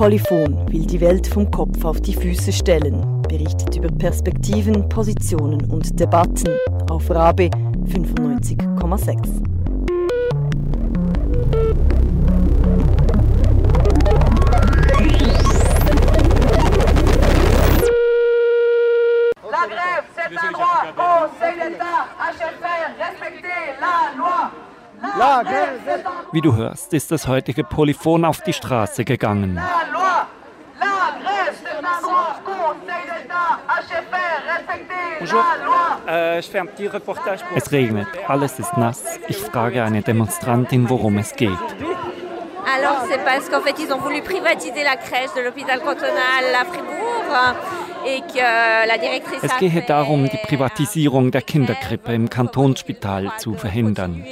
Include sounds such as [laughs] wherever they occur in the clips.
Polyphon will die Welt vom Kopf auf die Füße stellen, berichtet über Perspektiven, Positionen und Debatten auf Rabe 95,6. Wie du hörst, ist das heutige Polyphon auf die Straße gegangen. loi. Es regnet, alles ist nass. Ich frage eine Demonstrantin, worum es geht. Alors c'est parce qu'en fait ils ont voulu privatiser la crèche de l'hôpital cantonal à Fribourg et que la directrice Es gehe darum, die euh, Privatisierung der Kinderkrippe im Kantonsspital zu verhindern.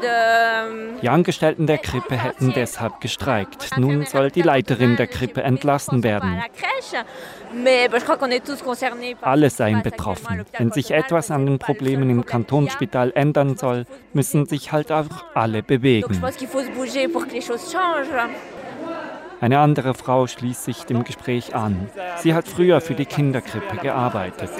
De... Die Angestellten der Krippe hätten deshalb gestreikt. Nun soll die Leiterin der Krippe entlassen werden. Alle seien betroffen. Wenn sich etwas an den Problemen im. Kantonsspital ändern soll, müssen sich halt auch alle bewegen. Eine andere Frau schließt sich dem Gespräch an. Sie hat früher für die Kinderkrippe gearbeitet.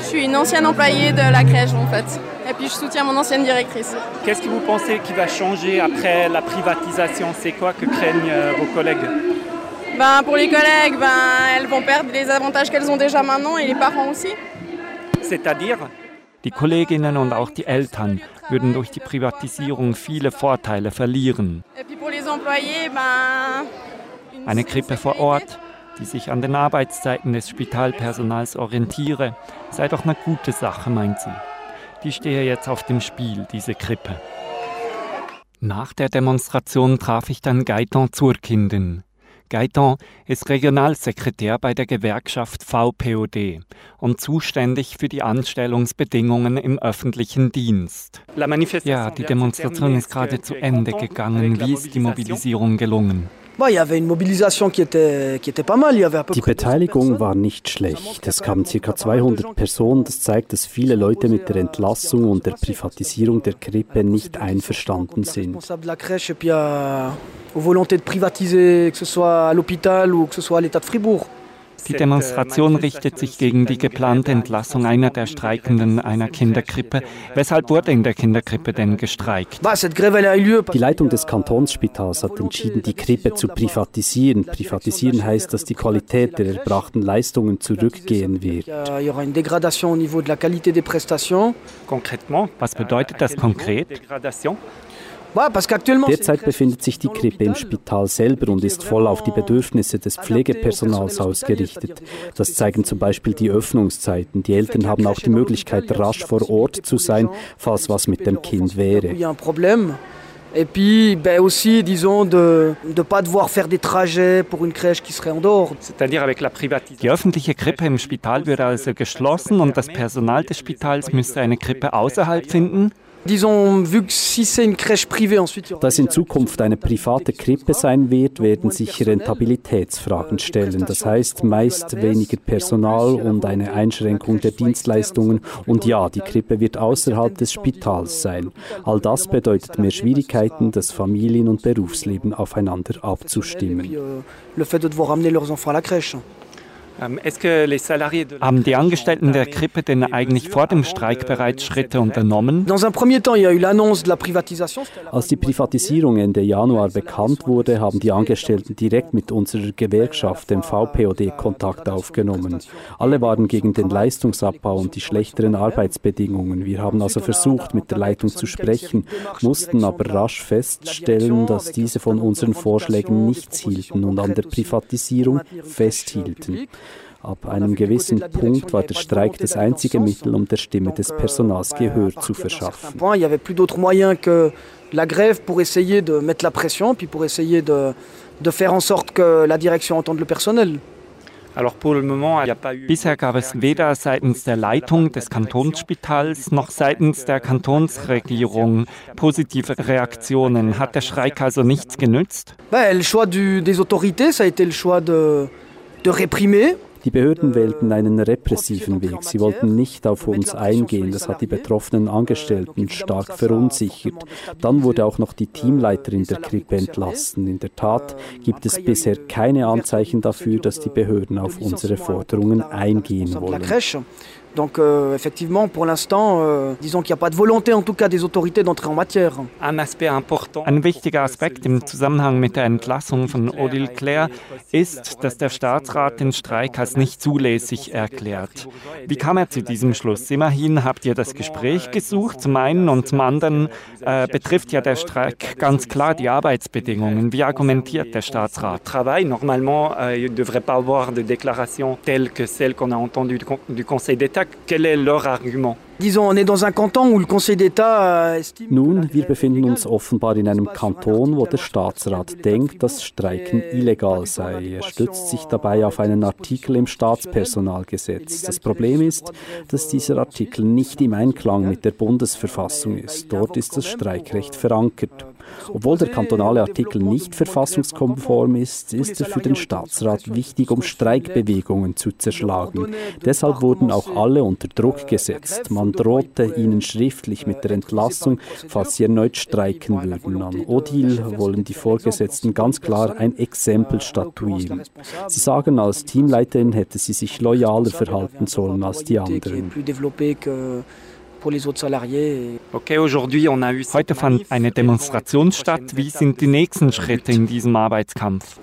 Je suis une ancienne employée de la crèche en fait. Et puis je soutiens mon ancienne directrice. Qu'est-ce que vous pensez qui va changer après la privatisation C'est quoi que craignent euh, vos collègues Ben, pour les collègues, ben, elles vont perdre les avantages qu'elles ont déjà maintenant et les parents aussi. C'est-à-dire Die Kolleginnen und auch die Eltern würden durch die Privatisierung viele Vorteile verlieren. Et puis pour les employés, ben, Eine Krippe vor Ort, die sich an den Arbeitszeiten des Spitalpersonals orientiere, sei doch eine gute Sache, meint sie. Die stehe jetzt auf dem Spiel, diese Krippe. Nach der Demonstration traf ich dann Gaetan Zurkinden. Gaetan ist Regionalsekretär bei der Gewerkschaft VPOD und zuständig für die Anstellungsbedingungen im öffentlichen Dienst. Ja, die Demonstration ist gerade zu Ende gegangen. Wie ist die Mobilisierung gelungen? Die près 200 Beteiligung war nicht schlecht. Es kamen ca. 200 Personen. Das zeigt, dass viele Leute mit der Entlassung und der Privatisierung der Krippe nicht einverstanden sind. Aux volontés de privatiser, que ce soit à l'hôpital ou que ce soit à l'État de Fribourg. Die Demonstration richtet sich gegen die geplante Entlassung einer der Streikenden einer Kinderkrippe. Weshalb wurde in der Kinderkrippe denn gestreikt? Die Leitung des Kantonsspitals hat entschieden, die Krippe zu privatisieren. Privatisieren heißt, dass die Qualität der erbrachten Leistungen zurückgehen wird. Was bedeutet das konkret? Derzeit befindet sich die Krippe im. Spital selber und ist voll auf die Bedürfnisse des Pflegepersonals ausgerichtet. Das zeigen zum Beispiel die Öffnungszeiten. Die Eltern haben auch die Möglichkeit, rasch vor Ort zu sein, falls was mit dem Kind wäre. Et puis ben aussi, disons, de ne pas devoir faire des trajets pour une crèche qui serait en dehors. Die öffentliche Krippe im Spital würde also geschlossen und das Personal des Spitals müsste eine Krippe außerhalb finden? Disons, vu que si c'est une crèche privée, ensuite, il y aura Da es in Zukunft eine private Krippe sein wird, werden sich Rentabilitätsfragen stellen. Das heißt meist weniger Personal und eine Einschränkung der Dienstleistungen. Und ja, die Krippe wird außerhalb des Spitals sein. All das bedeutet mehr Schwierigkeiten, das Familien- und Berufsleben aufeinander abzustimmen. Haben die Angestellten der Krippe denn eigentlich vor dem Streik bereits Schritte unternommen? Als die Privatisierung Ende Januar bekannt wurde, haben die Angestellten direkt mit unserer Gewerkschaft, dem VPOD, Kontakt aufgenommen. Alle waren gegen den Leistungsabbau und die schlechteren Arbeitsbedingungen. Wir haben also versucht, mit der Leitung zu sprechen, mussten aber rasch feststellen, dass diese von unseren Vorschlägen nichts hielten und an der Privatisierung festhielten. Ab einem gewissen Punkt war der Streik das einzige Mittel, um der Stimme des Personals Gehör zu verschaffen. La grève pour essayer de mettre la pression, puis pour essayer de, de faire en sorte que la direction entende le personnel. Bisher gab es weder seitens der Leitung des Kantonsspitals noch seitens der Kantonsregierung positive Reaktionen. Hat der Streik also nichts genützt? Ben, le choix du- des autorités, ça a été le choix de, de réprimer. Die Behörden wählten einen repressiven Weg. Sie wollten nicht auf uns eingehen. Das hat die betroffenen Angestellten stark verunsichert. Dann wurde auch noch die Teamleiterin der Krippe entlassen. In der Tat gibt es bisher keine Anzeichen dafür, dass die Behörden auf unsere Forderungen eingehen wollen. Donc euh, effectivement, pour l'instant, euh, disons qu'il n'y a pas de volonté en tout cas des autorités d'entrer en matière. Ein Ein wichtiger Aspekt im Zusammenhang mit der Entlassung von Odile Claire ist, dass der Staatsrat den Streik als nicht zulässig erklärt. Wie kam er zu diesem Schluss? Immerhin habt ihr das Gespräch gesucht, zum einen und zum anderen äh, betrifft ja der Streik ganz klar die Arbeitsbedingungen. Wie argumentiert der Staatsrat? Travail, normalement, euh, il ne devrait pas avoir de déclaration telle que celle qu'on a entendue du Conseil d'État quel est leur argument Nun, wir befinden uns offenbar in einem Kanton, wo der Staatsrat denkt, dass Streiken illegal sei. Er stützt sich dabei auf einen Artikel im Staatspersonalgesetz. Das Problem ist, dass dieser Artikel nicht im Einklang mit der Bundesverfassung ist. Dort ist das Streikrecht verankert. Obwohl der kantonale Artikel nicht verfassungskonform ist, ist er für den Staatsrat wichtig, um Streikbewegungen zu zerschlagen. Deshalb wurden auch alle unter Druck gesetzt. Man drohte ihnen schriftlich mit der Entlassung, falls sie erneut streiken würden. An Odile wollen die Vorgesetzten ganz klar ein Exempel statuieren. Sie sagen, als Teamleiterin hätte sie sich loyaler verhalten sollen als die anderen. Heute fand eine Demonstration statt. Wie sind die nächsten Schritte in diesem Arbeitskampf?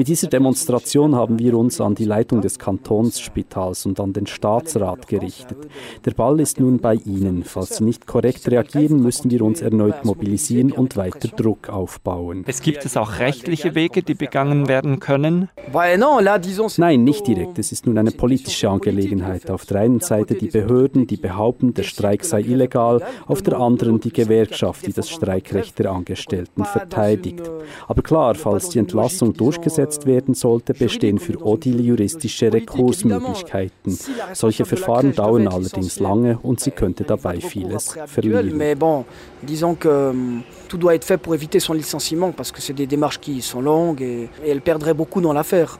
Mit dieser Demonstration haben wir uns an die Leitung des Kantonsspitals und an den Staatsrat gerichtet. Der Ball ist nun bei Ihnen. Falls Sie nicht korrekt reagieren, müssen wir uns erneut mobilisieren und weiter Druck aufbauen. Es gibt es auch rechtliche Wege, die begangen werden können? Nein, nicht direkt. Es ist nun eine politische Angelegenheit. Auf der einen Seite die Behörden, die behaupten, der Streik sei illegal, auf der anderen die Gewerkschaft, die das Streikrecht der Angestellten verteidigt. Aber klar, falls die Entlassung durchgesetzt umgesetzt werden sollte, bestehen für Odile juristische Rekursmöglichkeiten. Solche Verfahren dauern allerdings lange und sie könnte dabei vieles verlieren. tout doit être fait pour éviter son licenciement parce que c'est des démarches qui sont longues et, et elle perdrait beaucoup dans l'affaire.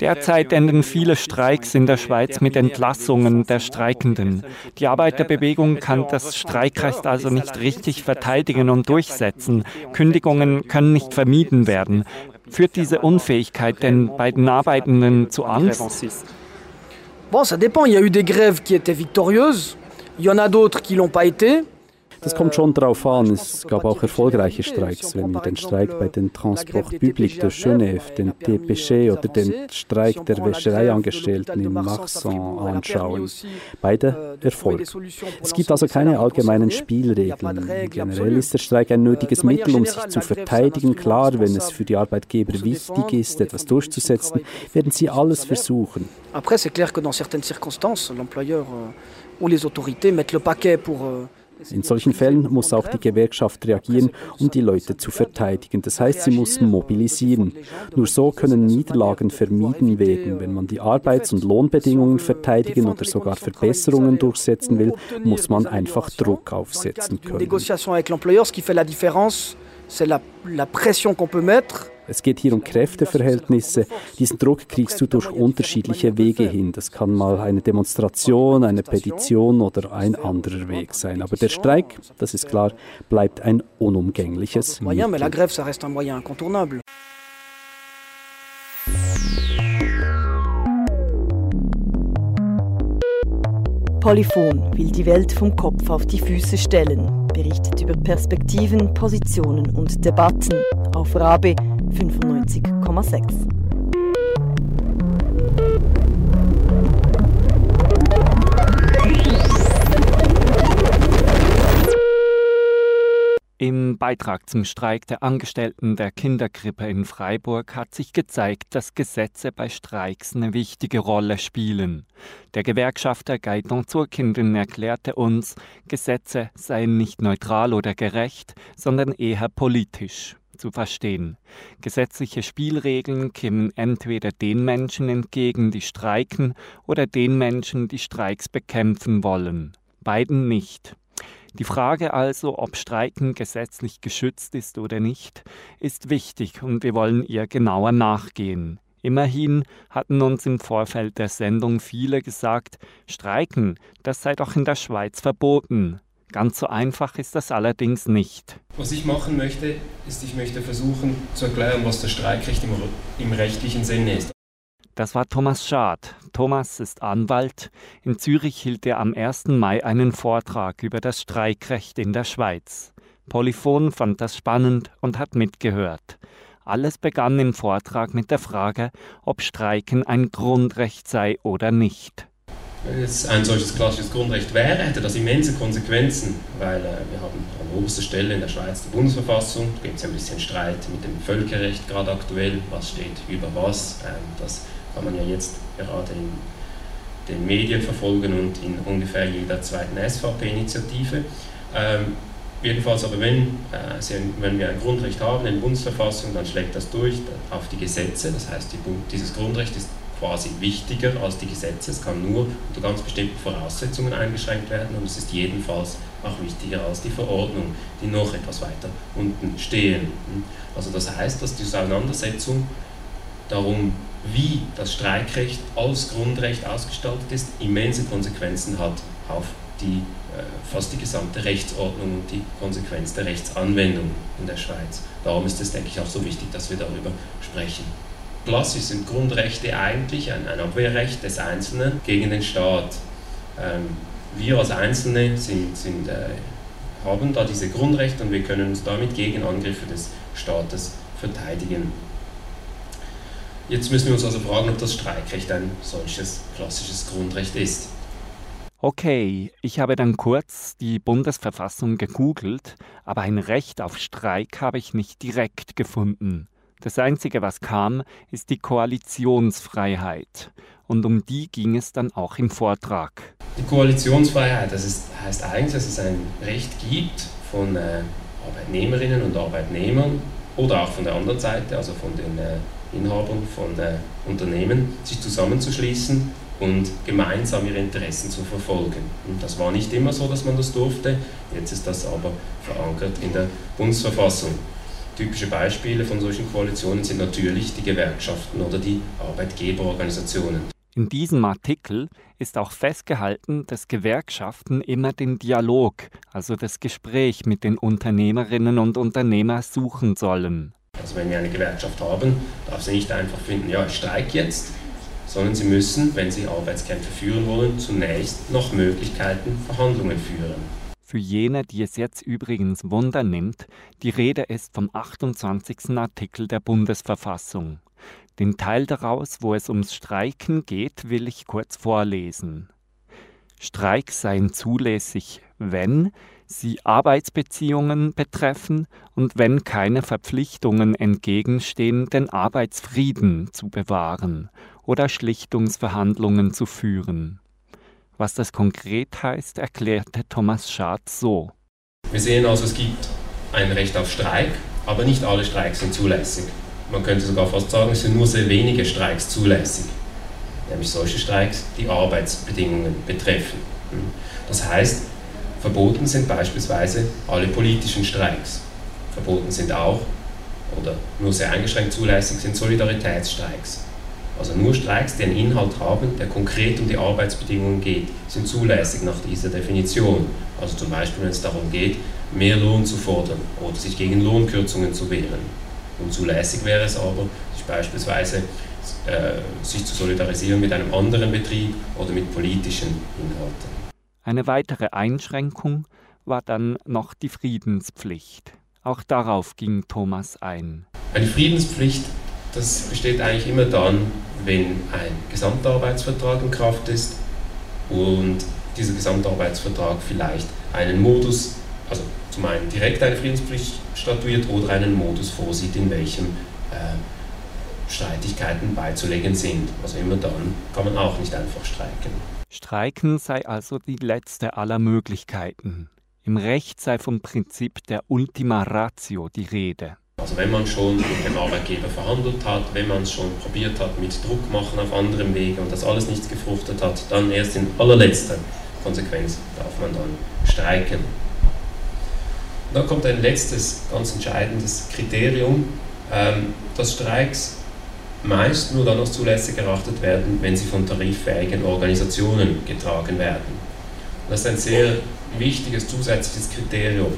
Derzeit enden viele Streiks in der Schweiz mit Entlassungen der Streikenden. Die Arbeiterbewegung kann das Streikrecht also nicht richtig verteidigen und durchsetzen. Kündigungen können nicht vermieden werden. Führt diese Unfähigkeit den Arbeitenden zu Angst? Bon, ça dépend. Il y a eu des grèves qui étaient victorieuses. Il y en a d'autres qui l'ont pas été. Das kommt schon darauf an. Es gab auch erfolgreiche Streiks. Wenn wir den Streik bei den Transport Public de Genève, den TPG oder den Streik der Wäschereiangestellten in Maxon anschauen. Beide Erfolg. Es gibt also keine allgemeinen Spielregeln. Generell ist der Streik ein nötiges Mittel, um sich zu verteidigen. Klar, wenn es für die Arbeitgeber wichtig ist, etwas durchzusetzen, werden sie alles versuchen. Après, c'est clair que dans certaines circonstances, l'employeur euh, ou les autorités mettent le paquet pour euh, in solchen Fällen muss auch die Gewerkschaft reagieren, um die Leute zu verteidigen. Das heißt, sie muss mobilisieren. Nur so können Niederlagen vermieden werden. Wenn man die Arbeits- und Lohnbedingungen verteidigen oder sogar Verbesserungen durchsetzen will, muss man einfach Druck aufsetzen können. C'est la, la pression qu'on peut mettre es geht hier um Kräfteverhältnisse. Diesen Druck kriegst du durch unterschiedliche Wege hin. Das kann mal eine Demonstration, eine Petition oder ein anderer Weg sein. Aber der Streik, das ist klar, bleibt ein unumgängliches Mittel. Polyphon will die Welt vom Kopf auf die Füße stellen, berichtet über Perspektiven, Positionen und Debatten auf Rabe 95,6. Im Beitrag zum Streik der Angestellten der Kinderkrippe in Freiburg hat sich gezeigt, dass Gesetze bei Streiks eine wichtige Rolle spielen. Der Gewerkschafter Gaetan Zurkinden erklärte uns, Gesetze seien nicht neutral oder gerecht, sondern eher politisch zu verstehen. Gesetzliche Spielregeln kämen entweder den Menschen entgegen, die streiken, oder den Menschen, die Streiks bekämpfen wollen. Beiden nicht. Die Frage also, ob Streiken gesetzlich geschützt ist oder nicht, ist wichtig und wir wollen ihr genauer nachgehen. Immerhin hatten uns im Vorfeld der Sendung viele gesagt, Streiken, das sei doch in der Schweiz verboten. Ganz so einfach ist das allerdings nicht. Was ich machen möchte, ist, ich möchte versuchen zu erklären, was das Streikrecht im, im rechtlichen Sinne ist. Das war Thomas Schad. Thomas ist Anwalt. In Zürich hielt er am 1. Mai einen Vortrag über das Streikrecht in der Schweiz. Polyphon fand das spannend und hat mitgehört. Alles begann im Vortrag mit der Frage, ob Streiken ein Grundrecht sei oder nicht. Wenn es ein solches klassisches Grundrecht wäre, hätte das immense Konsequenzen, weil äh, wir haben an oberster Stelle in der Schweiz die Bundesverfassung, da gibt es ein bisschen Streit mit dem Völkerrecht gerade aktuell, was steht über was. Ähm, das kann man ja jetzt gerade in den Medien verfolgen und in ungefähr jeder zweiten SVP-Initiative. Ähm, Jedenfalls aber, wenn, äh, wenn wir ein Grundrecht haben in der Bundesverfassung, dann schlägt das durch auf die Gesetze. Das heißt, die, dieses Grundrecht ist quasi wichtiger als die Gesetze. Es kann nur unter ganz bestimmten Voraussetzungen eingeschränkt werden und es ist jedenfalls auch wichtiger als die Verordnung, die noch etwas weiter unten stehen. Also das heißt, dass die Auseinandersetzung darum, wie das Streikrecht als Grundrecht ausgestaltet ist, immense Konsequenzen hat auf die äh, fast die gesamte Rechtsordnung und die Konsequenz der Rechtsanwendung in der Schweiz. Darum ist es, denke ich, auch so wichtig, dass wir darüber sprechen. Klassisch sind Grundrechte eigentlich ein, ein Abwehrrecht des Einzelnen gegen den Staat. Ähm, wir als Einzelne sind, sind, äh, haben da diese Grundrechte und wir können uns damit gegen Angriffe des Staates verteidigen. Jetzt müssen wir uns also fragen, ob das Streikrecht ein solches klassisches Grundrecht ist. Okay, ich habe dann kurz die Bundesverfassung gegoogelt, aber ein Recht auf Streik habe ich nicht direkt gefunden. Das Einzige, was kam, ist die Koalitionsfreiheit. Und um die ging es dann auch im Vortrag. Die Koalitionsfreiheit, das ist, heißt eigentlich, dass es ein Recht gibt von äh, Arbeitnehmerinnen und Arbeitnehmern oder auch von der anderen Seite, also von den äh, Inhabern von äh, Unternehmen, sich zusammenzuschließen und gemeinsam ihre Interessen zu verfolgen. Und das war nicht immer so, dass man das durfte, jetzt ist das aber verankert in der Bundesverfassung. Typische Beispiele von solchen Koalitionen sind natürlich die Gewerkschaften oder die Arbeitgeberorganisationen. In diesem Artikel ist auch festgehalten, dass Gewerkschaften immer den Dialog, also das Gespräch mit den Unternehmerinnen und Unternehmern suchen sollen. Also wenn wir eine Gewerkschaft haben, darf sie nicht einfach finden, ja, ich streike jetzt, sondern sie müssen, wenn sie Arbeitskämpfe führen wollen, zunächst nach Möglichkeiten Verhandlungen führen. Für jene, die es jetzt übrigens Wunder nimmt, die Rede ist vom 28. Artikel der Bundesverfassung. Den Teil daraus, wo es ums Streiken geht, will ich kurz vorlesen. Streiks seien zulässig, wenn sie Arbeitsbeziehungen betreffen und wenn keine Verpflichtungen entgegenstehen, den Arbeitsfrieden zu bewahren oder Schlichtungsverhandlungen zu führen. Was das konkret heißt, erklärte Thomas Schad so. Wir sehen also, es gibt ein Recht auf Streik, aber nicht alle Streiks sind zulässig. Man könnte sogar fast sagen, es sind nur sehr wenige Streiks zulässig. Nämlich solche Streiks, die Arbeitsbedingungen betreffen. Das heißt, verboten sind beispielsweise alle politischen Streiks. Verboten sind auch, oder nur sehr eingeschränkt zulässig sind Solidaritätsstreiks. Also nur Streiks, die einen Inhalt haben, der konkret um die Arbeitsbedingungen geht, sind zulässig nach dieser Definition. Also zum Beispiel, wenn es darum geht, mehr Lohn zu fordern oder sich gegen Lohnkürzungen zu wehren. Unzulässig wäre es aber, sich beispielsweise äh, sich zu solidarisieren mit einem anderen Betrieb oder mit politischen Inhalten. Eine weitere Einschränkung war dann noch die Friedenspflicht. Auch darauf ging Thomas ein. Eine Friedenspflicht das besteht eigentlich immer dann, wenn ein Gesamtarbeitsvertrag in Kraft ist und dieser Gesamtarbeitsvertrag vielleicht einen Modus, also zum einen direkt eine Friedenspflicht statuiert oder einen Modus vorsieht, in welchem äh, Streitigkeiten beizulegen sind. Also immer dann kann man auch nicht einfach streiken. Streiken sei also die letzte aller Möglichkeiten. Im Recht sei vom Prinzip der Ultima Ratio die Rede. Also wenn man schon mit dem Arbeitgeber verhandelt hat, wenn man es schon probiert hat mit Druck machen auf anderem Wege und das alles nichts gefruchtet hat, dann erst in allerletzter Konsequenz darf man dann streiken. Und dann kommt ein letztes ganz entscheidendes Kriterium, ähm, dass Streiks meist nur dann als zulässig erachtet werden, wenn sie von tariffähigen Organisationen getragen werden. Das ist ein sehr wichtiges zusätzliches Kriterium.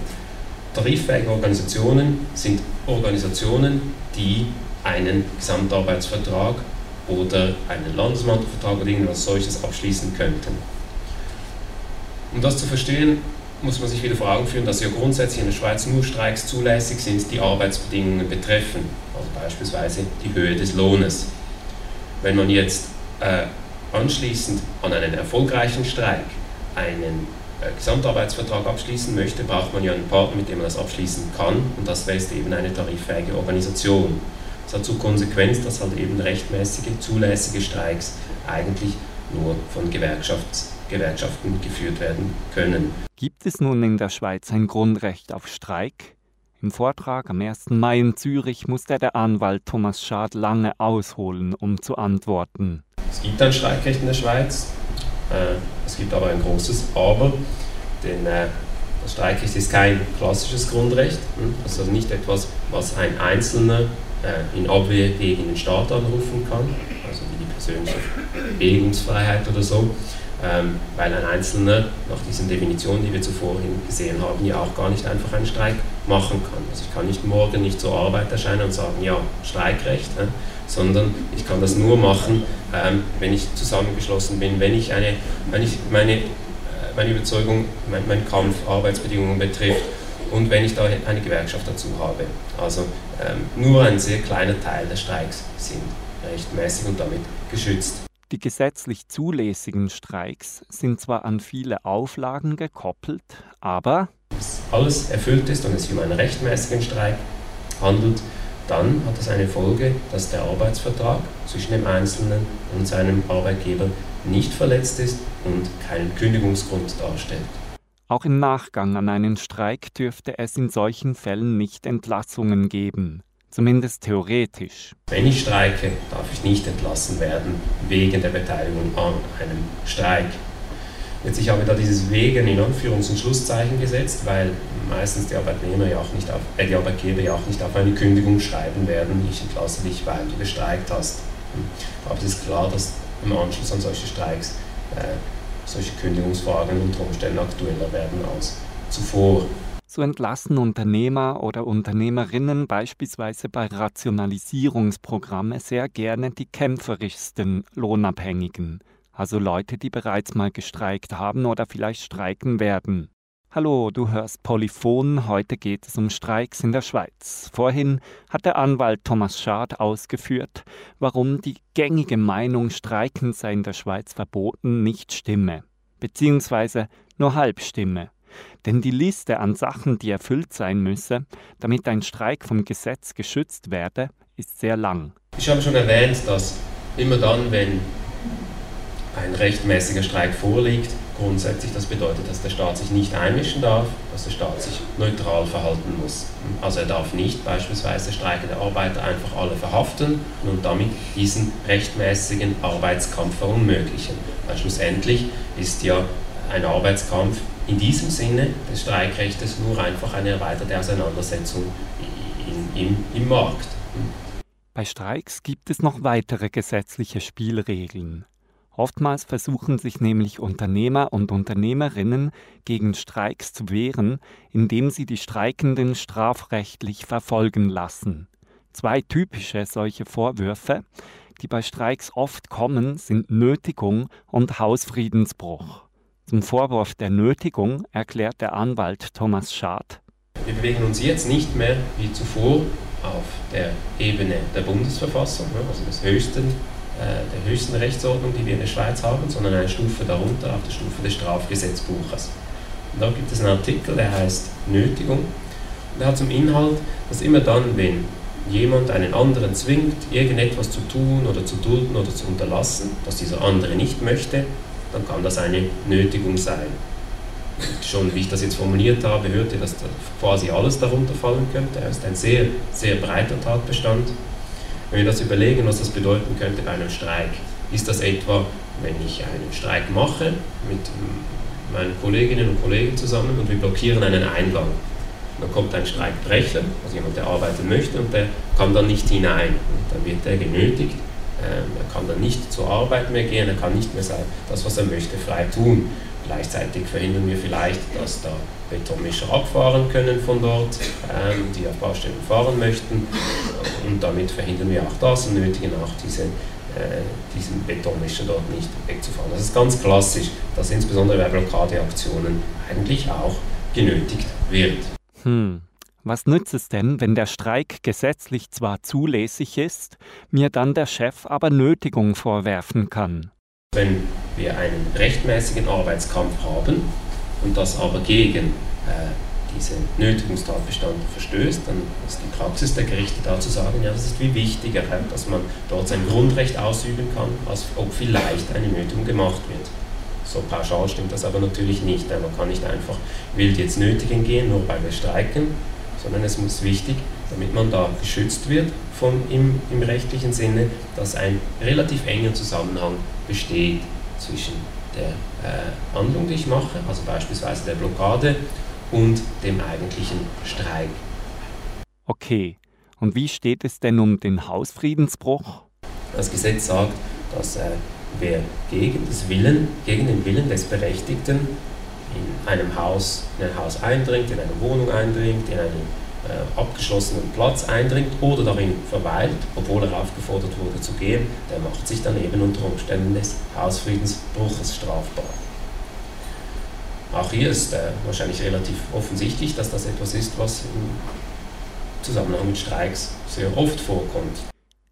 Tariffähige Organisationen sind Organisationen, die einen Gesamtarbeitsvertrag oder einen Landesmantelvertrag oder irgendwas solches abschließen könnten. Um das zu verstehen, muss man sich wieder vor Augen führen, dass ja grundsätzlich in der Schweiz nur Streiks zulässig sind, die Arbeitsbedingungen betreffen, also beispielsweise die Höhe des Lohnes. Wenn man jetzt äh, anschließend an einen erfolgreichen Streik einen äh, Gesamtarbeitsvertrag abschließen möchte, braucht man ja einen Partner, mit dem man das abschließen kann und das wäre eben eine tariffähige Organisation. Das hat zur Konsequenz, dass halt eben rechtmäßige, zulässige Streiks eigentlich nur von Gewerkschafts Gewerkschaften geführt werden können. Gibt es nun in der Schweiz ein Grundrecht auf Streik? Im Vortrag am 1. Mai in Zürich musste der Anwalt Thomas Schad lange ausholen, um zu antworten. Es gibt ein Streikrecht in der Schweiz, äh, es gibt aber ein großes Aber, denn äh, das Streikrecht ist kein klassisches Grundrecht, hm? also nicht etwas, was ein Einzelner äh, in Abwehr gegen den Staat anrufen kann, also wie die persönliche Bewegungsfreiheit oder so, weil ein Einzelner nach diesen Definitionen, die wir zuvor gesehen haben, ja auch gar nicht einfach einen Streik machen kann. Also ich kann nicht morgen nicht zur Arbeit erscheinen und sagen, ja, Streikrecht, sondern ich kann das nur machen, ähm, wenn ich zusammengeschlossen bin, wenn ich, eine, wenn ich meine, äh, meine Überzeugung, mein, mein Kampf, Arbeitsbedingungen betrifft und wenn ich da eine Gewerkschaft dazu habe. Also ähm, nur ein sehr kleiner Teil der Streiks sind rechtmäßig und damit geschützt. Die gesetzlich zulässigen Streiks sind zwar an viele Auflagen gekoppelt, aber alles erfüllt ist und es sich um einen rechtmäßigen Streik handelt, dann hat das eine Folge, dass der Arbeitsvertrag zwischen dem Einzelnen und seinem Arbeitgeber nicht verletzt ist und keinen Kündigungsgrund darstellt. Auch im Nachgang an einen Streik dürfte es in solchen Fällen nicht Entlassungen geben zumindest theoretisch. Wenn ich streike, darf ich nicht entlassen werden wegen der Beteiligung an einem Streik. Jetzt, ich habe da dieses Wegen in Anführungs- und Schlusszeichen gesetzt, weil meistens die Arbeitnehmer ja auch nicht auf, äh, die Arbeitgeber ja auch nicht auf eine Kündigung schreiben werden, ich entlasse dich, weil du gestreikt hast. Aber es ist klar, dass im Anschluss an solche Streiks äh, solche Kündigungsfragen unter Umständen aktueller werden als zuvor. So entlassen Unternehmer oder Unternehmerinnen beispielsweise bei Rationalisierungsprogrammen sehr gerne die kämpferischsten Lohnabhängigen, also Leute, die bereits mal gestreikt haben oder vielleicht streiken werden. Hallo, du hörst Polyphon, heute geht es um Streiks in der Schweiz. Vorhin hat der Anwalt Thomas Schad ausgeführt, warum die gängige Meinung, Streiken sei in der Schweiz verboten, nicht stimme, beziehungsweise nur halb stimme. Denn die Liste an Sachen, die erfüllt sein müsse, damit ein Streik vom Gesetz geschützt werde, ist sehr lang. Ich habe schon erwähnt, dass immer dann, wenn ein rechtmäßiger Streik vorliegt, grundsätzlich das bedeutet, dass der Staat sich nicht einmischen darf, dass der Staat sich neutral verhalten muss. Also er darf nicht beispielsweise streikende Arbeiter einfach alle verhaften und damit diesen rechtmäßigen Arbeitskampf verunmöglichen. Weil schlussendlich ist ja ein Arbeitskampf in diesem Sinne des Streikrechtes nur einfach eine erweiterte Auseinandersetzung in, im, im Markt. Bei Streiks gibt es noch weitere gesetzliche Spielregeln. Oftmals versuchen sich nämlich Unternehmer und Unternehmerinnen gegen Streiks zu wehren, indem sie die Streikenden strafrechtlich verfolgen lassen. Zwei typische solche Vorwürfe, die bei Streiks oft kommen, sind Nötigung und Hausfriedensbruch. Zum Vorwurf der Nötigung erklärt der Anwalt Thomas Schad. Wir bewegen uns jetzt nicht mehr wie zuvor auf der Ebene der Bundesverfassung, also des höchsten, äh, der höchsten Rechtsordnung, die wir in der Schweiz haben, sondern eine Stufe darunter, auf der Stufe des Strafgesetzbuches. Und da gibt es einen Artikel, der heißt Nötigung. Der hat zum Inhalt, dass immer dann, wenn jemand einen anderen zwingt, irgendetwas zu tun oder zu dulden oder zu unterlassen, was dieser andere nicht möchte, dann kann das eine Nötigung sein. Schon wie ich das jetzt formuliert habe, hört ihr, dass da quasi alles darunter fallen könnte. Er ist ein sehr, sehr breiter Tatbestand. Wenn wir das überlegen, was das bedeuten könnte bei einem Streik, ist das etwa, wenn ich einen Streik mache mit meinen Kolleginnen und Kollegen zusammen und wir blockieren einen Eingang. dann kommt ein Streikbrecher, also jemand, der arbeiten möchte und der kann dann nicht hinein. Und dann wird er genötigt, er kann dann nicht zur Arbeit mehr gehen, er kann nicht mehr sein, das, was er möchte, frei tun. Gleichzeitig verhindern wir vielleicht, dass da Betonmischer abfahren können von dort, ähm, die auf Baustellen fahren möchten. Und damit verhindern wir auch das und nötigen auch diese, äh, diesen Betonmischer dort nicht wegzufahren. Das ist ganz klassisch, dass insbesondere bei Blockadeaktionen eigentlich auch genötigt wird. Hm. Was nützt es denn, wenn der Streik gesetzlich zwar zulässig ist, mir dann der Chef aber Nötigung vorwerfen kann? Wenn wir einen rechtmäßigen Arbeitskampf haben und das aber gegen äh, diesen Nötigungstatbestand verstößt, dann ist die Praxis der Gerichte da zu sagen, ja, das ist wie wichtiger, dass man dort sein Grundrecht ausüben kann, als ob vielleicht eine Nötigung gemacht wird. So pauschal stimmt das aber natürlich nicht. Man kann nicht einfach wild jetzt nötigen gehen, nur weil wir streiken, sondern es muss wichtig, damit man da geschützt wird von im, im rechtlichen Sinne, dass ein relativ enger Zusammenhang besteht zwischen der äh, Handlung, die ich mache, also beispielsweise der Blockade, und dem eigentlichen Streik. Okay, und wie steht es denn um den Hausfriedensbruch? Das Gesetz sagt, dass äh, wer gegen, Willen, gegen den Willen des Berechtigten in einem Haus, in ein Haus eindringt, in eine Wohnung eindringt, in einen äh, abgeschlossenen Platz eindringt oder darin verweilt, obwohl er aufgefordert wurde zu gehen, der macht sich dann eben unter Umständen des Hausfriedensbruches strafbar. Auch hier ist äh, wahrscheinlich relativ offensichtlich, dass das etwas ist, was im Zusammenhang mit Streiks sehr oft vorkommt.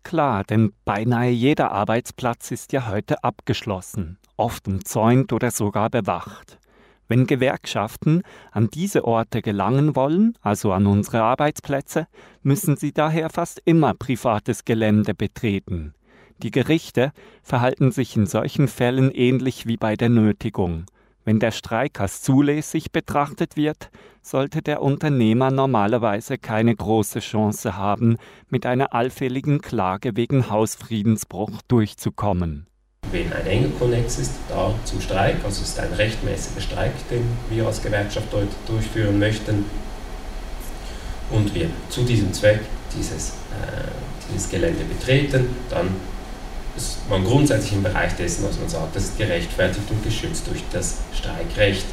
Klar, denn beinahe jeder Arbeitsplatz ist ja heute abgeschlossen, oft umzäunt oder sogar bewacht. Wenn Gewerkschaften an diese Orte gelangen wollen, also an unsere Arbeitsplätze, müssen sie daher fast immer privates Gelände betreten. Die Gerichte verhalten sich in solchen Fällen ähnlich wie bei der Nötigung. Wenn der Streik als zulässig betrachtet wird, sollte der Unternehmer normalerweise keine große Chance haben, mit einer allfälligen Klage wegen Hausfriedensbruch durchzukommen wenn ein enger Konnex ist, da zum Streik, also es ist ein rechtmäßiger Streik, den wir als Gewerkschaft dort durchführen möchten und wir zu diesem Zweck dieses, äh, dieses Gelände betreten, dann ist man grundsätzlich im Bereich dessen, was man sagt, das ist gerechtfertigt und geschützt durch das Streikrecht.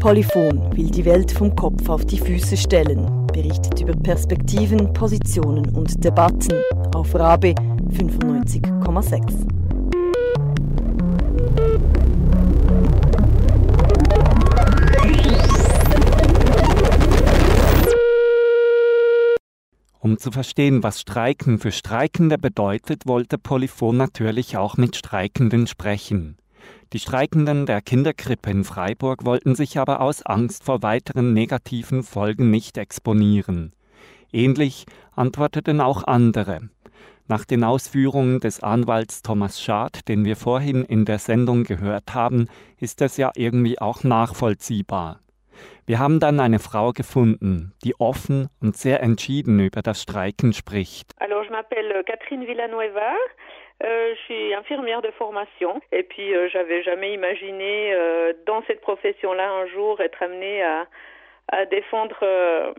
Polyphon will die Welt vom Kopf auf die Füße stellen berichtet über Perspektiven, Positionen und Debatten auf Rabe 95,6. Um zu verstehen, was Streiken für Streikende bedeutet, wollte Polyphon natürlich auch mit Streikenden sprechen. Die Streikenden der Kinderkrippe in Freiburg wollten sich aber aus Angst vor weiteren negativen Folgen nicht exponieren. Ähnlich antworteten auch andere. Nach den Ausführungen des Anwalts Thomas Schad, den wir vorhin in der Sendung gehört haben, ist es ja irgendwie auch nachvollziehbar. Wir haben dann eine Frau gefunden, die offen und sehr entschieden über das Streiken spricht. Alors, je m'appelle Catherine Villanueva. Euh, je suis infirmière de formation et puis euh, j'avais jamais imaginé euh, dans cette profession-là un jour être amenée à, défendre euh,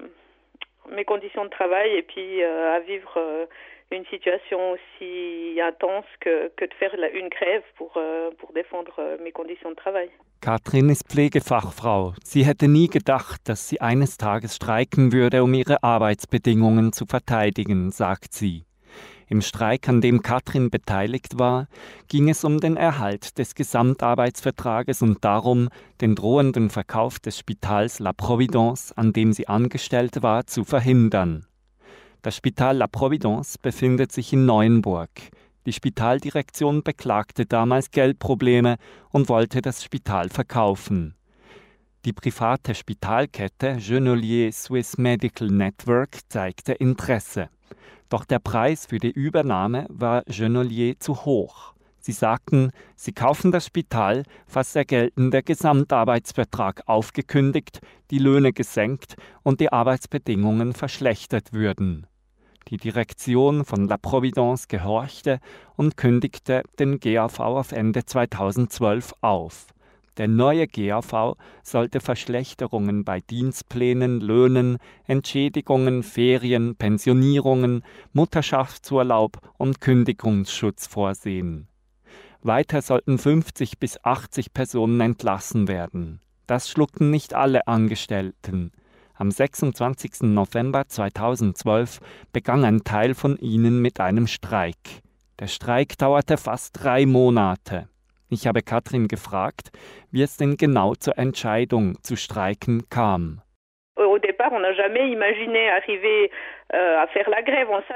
mes conditions de travail et puis à vivre une situation aussi intense que, de faire une grève pour, pour défendre mes conditions de travail. Katrin ist Pflegefachfrau. Sie hätte nie gedacht, dass sie eines Tages streiken würde, um ihre Arbeitsbedingungen zu verteidigen, sagt sie. Im Streik, an dem Katrin beteiligt war, ging es um den Erhalt des Gesamtarbeitsvertrages und darum, den drohenden Verkauf des Spitals La Providence, an dem sie angestellt war, zu verhindern. Das Spital La Providence befindet sich in Neuenburg. Die Spitaldirektion beklagte damals Geldprobleme und wollte das Spital verkaufen. Die private Spitalkette Genolier Swiss Medical Network zeigte Interesse. Doch der Preis für die Übernahme war Genolier zu hoch. Sie sagten, sie kaufen das Spital, falls der geltende Gesamtarbeitsvertrag aufgekündigt, die Löhne gesenkt und die Arbeitsbedingungen verschlechtert würden. Die Direktion von La Providence gehorchte und kündigte den GAV auf Ende 2012 auf. Der neue GAV sollte Verschlechterungen bei Dienstplänen, Löhnen, Entschädigungen, Ferien, Pensionierungen, Mutterschaftsurlaub und Kündigungsschutz vorsehen. Weiter sollten 50 bis 80 Personen entlassen werden. Das schluckten nicht alle Angestellten. Am 26. November 2012 begann ein Teil von ihnen mit einem Streik. Der Streik dauerte fast drei Monate. Ich habe Katrin gefragt, wie es denn genau zur Entscheidung zu streiken kam. Au départ, on n'a jamais imaginé arriver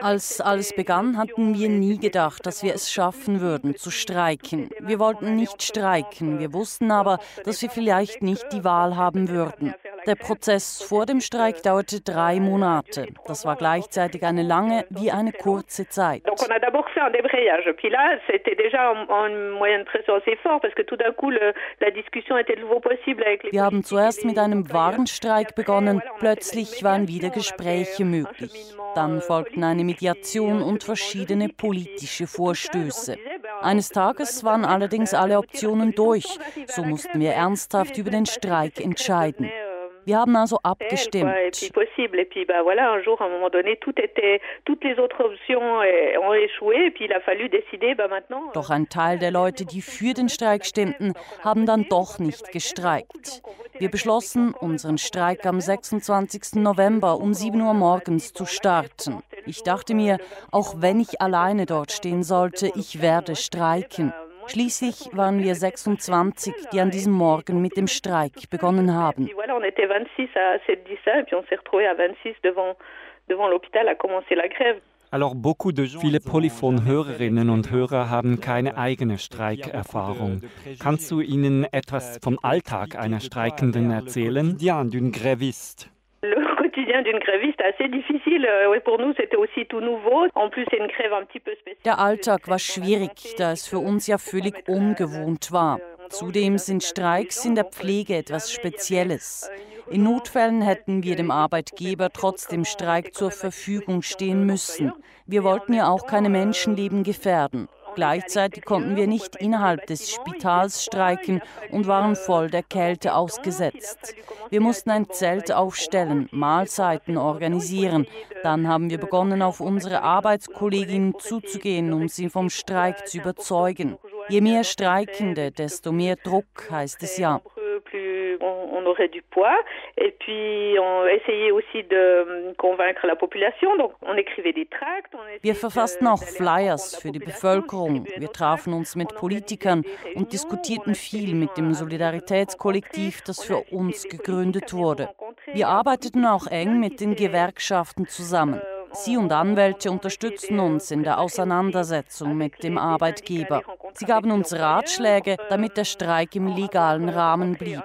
Als alles begann, hatten wir nie gedacht, dass wir es schaffen würden, zu streiken. Wir wollten nicht streiken, wir wussten aber, dass wir vielleicht nicht die Wahl haben würden. Der Prozess vor dem Streik dauerte drei Monate. Das war gleichzeitig eine lange wie eine kurze Zeit. Wir haben zuerst mit einem Warnstreik begonnen, plötzlich waren wieder Gespräche möglich. Dann folgten eine Mediation und verschiedene politische Vorstöße. Eines Tages waren allerdings alle Optionen durch. So mussten wir ernsthaft über den Streik entscheiden. Wir haben also abgestimmt. Doch ein Teil der Leute, die für den Streik stimmten, haben dann doch nicht gestreikt. Wir beschlossen, unseren Streik am 26. November um 7 Uhr morgens zu starten. Ich dachte mir, auch wenn ich alleine dort stehen sollte, ich werde streiken. Schließlich waren wir 26, die an diesem Morgen mit dem Streik begonnen haben. Alors beaucoup de Viele Polyphon-Hörerinnen und Hörer haben keine eigene Streikerfahrung. Kannst du ihnen etwas vom Alltag einer Streikenden erzählen? Ja, d'une gréviste [laughs] quotidien d'une gréviste assez difficile. Euh, pour nous, c'était aussi tout nouveau. En plus, c'est une grève un petit peu spéciale. Der Alltag war schwierig, da es für uns ja völlig ungewohnt war. Zudem sind Streiks in der Pflege etwas Spezielles. In Notfällen hätten wir dem Arbeitgeber trotz dem Streik zur Verfügung stehen müssen. Wir wollten ja auch keine Menschenleben gefährden. Gleichzeitig konnten wir nicht innerhalb des Spitals streiken und waren voll der Kälte ausgesetzt. Wir mussten ein Zelt aufstellen, Mahlzeiten organisieren. Dann haben wir begonnen, auf unsere Arbeitskolleginnen zuzugehen, um sie vom Streik zu überzeugen. Je mehr Streikende, desto mehr Druck, heißt es ja on aurait du poids. Et puis on essayait aussi de convaincre la population. Donc on écrivait des tracts. Wir verfassten auch Flyers für die Bevölkerung. Wir trafen uns mit Politikern und diskutierten viel mit dem Solidaritätskollektiv, das für uns gegründet wurde. Wir arbeiteten auch eng mit den Gewerkschaften zusammen. Sie und Anwälte unterstützten uns in der Auseinandersetzung mit dem Arbeitgeber. Sie gaben uns Ratschläge, damit der Streik im legalen Rahmen blieb.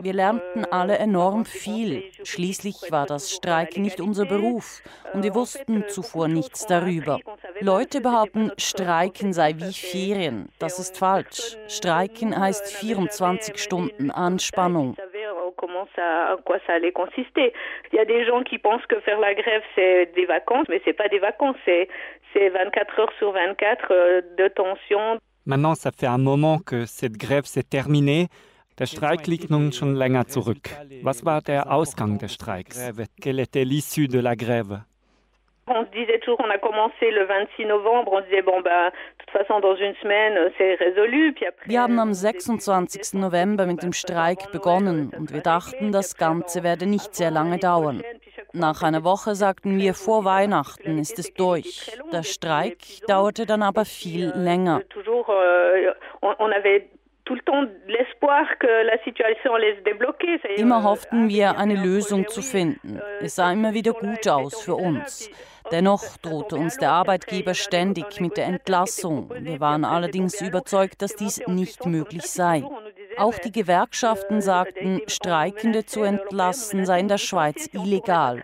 Wir lernten alle enorm viel. Schließlich war das Streiken nicht unser Beruf und wir wussten zuvor nichts darüber. Leute behaupten, Streiken sei wie Ferien. Das ist falsch. Streiken heißt 24 Stunden Anspannung comment ça, en quoi ça allait consister. Il y a des gens qui pensent que faire la grève c'est des vacances, mais c'est pas des vacances, c'est c'est 24 heures sur 24 euh, de tension. Maintenant, ça fait un moment que cette grève s'est terminée. Der Streik liegt nun schon länger zurück. Was war der Ausgang des Streiks? Quelle était l'issue de la grève? On se disait toujours, on a commencé le 26 novembre, on se disait, bon, bah, de toute façon, dans une semaine, c'est résolu. Puis après, wir haben am 26. November mit dem Streik begonnen und wir dachten, das Ganze werde nicht sehr lange dauern. Nach einer Woche sagten wir, vor Weihnachten ist es durch. Der Streik dauerte dann aber viel länger. Euh, immer hofften wir, eine Lösung zu finden. Euh, es sah immer wieder gut aus für uns. Dennoch drohte uns der Arbeitgeber ständig mit der Entlassung. Wir waren allerdings überzeugt, dass dies nicht möglich sei. Auch die Gewerkschaften sagten, Streikende zu entlassen sei in der Schweiz illegal.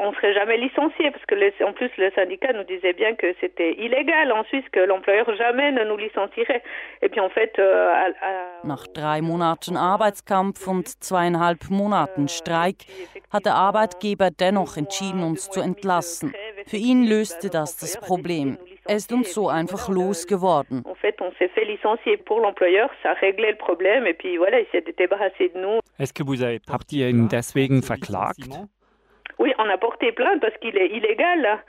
On serait jamais licencié parce que les, en plus le syndicat nous disait bien que c'était illégal en Suisse, que l'employeur jamais ne nous licencierait. Et puis en fait, euh, à, à Nach drei Monaten Arbeitskampf und zweieinhalb Monaten Streik hat der Arbeitgeber dennoch entschieden, uns zu entlassen. Für ihn löste das das Problem. Er ist uns so einfach losgeworden. Le. Est-ce que vous avez, habt ihr ihn deswegen verklagt? Oui, on a porté plainte parce qu'il est illégal.